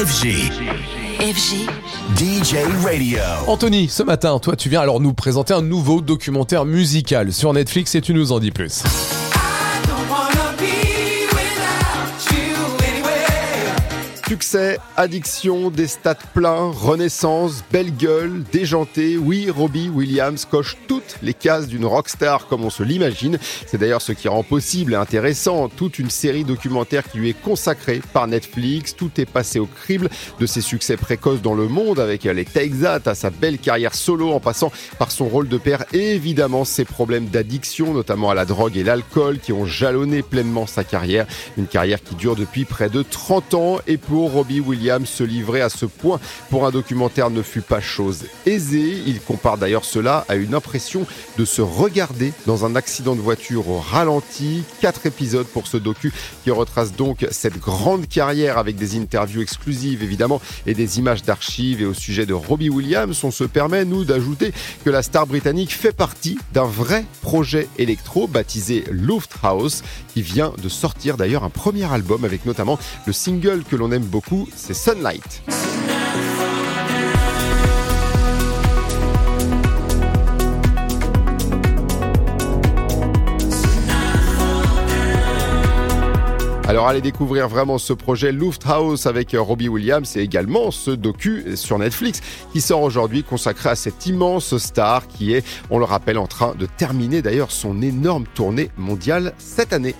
FG. FG. DJ Radio. Anthony, ce matin, toi tu viens alors nous présenter un nouveau documentaire musical sur Netflix et tu nous en dis plus. Succès, addiction, des stades pleins, renaissance, belle gueule, déjanté. Oui, Robbie Williams coche toutes les cases d'une rockstar comme on se l'imagine. C'est d'ailleurs ce qui rend possible et intéressant toute une série documentaire qui lui est consacrée par Netflix. Tout est passé au crible de ses succès précoces dans le monde avec les Texas à sa belle carrière solo en passant par son rôle de père et évidemment ses problèmes d'addiction, notamment à la drogue et l'alcool qui ont jalonné pleinement sa carrière. Une carrière qui dure depuis près de 30 ans et pour Robbie Williams se livrer à ce point pour un documentaire ne fut pas chose aisée. Il compare d'ailleurs cela à une impression de se regarder dans un accident de voiture au ralenti. Quatre épisodes pour ce docu qui retrace donc cette grande carrière avec des interviews exclusives évidemment et des images d'archives. Et au sujet de Robbie Williams, on se permet nous d'ajouter que la star britannique fait partie d'un vrai projet électro baptisé House qui vient de sortir d'ailleurs un premier album avec notamment le single que l'on aime beaucoup, c'est Sunlight. Alors allez découvrir vraiment ce projet House avec Robbie Williams et également ce docu sur Netflix qui sort aujourd'hui consacré à cette immense star qui est, on le rappelle, en train de terminer d'ailleurs son énorme tournée mondiale cette année.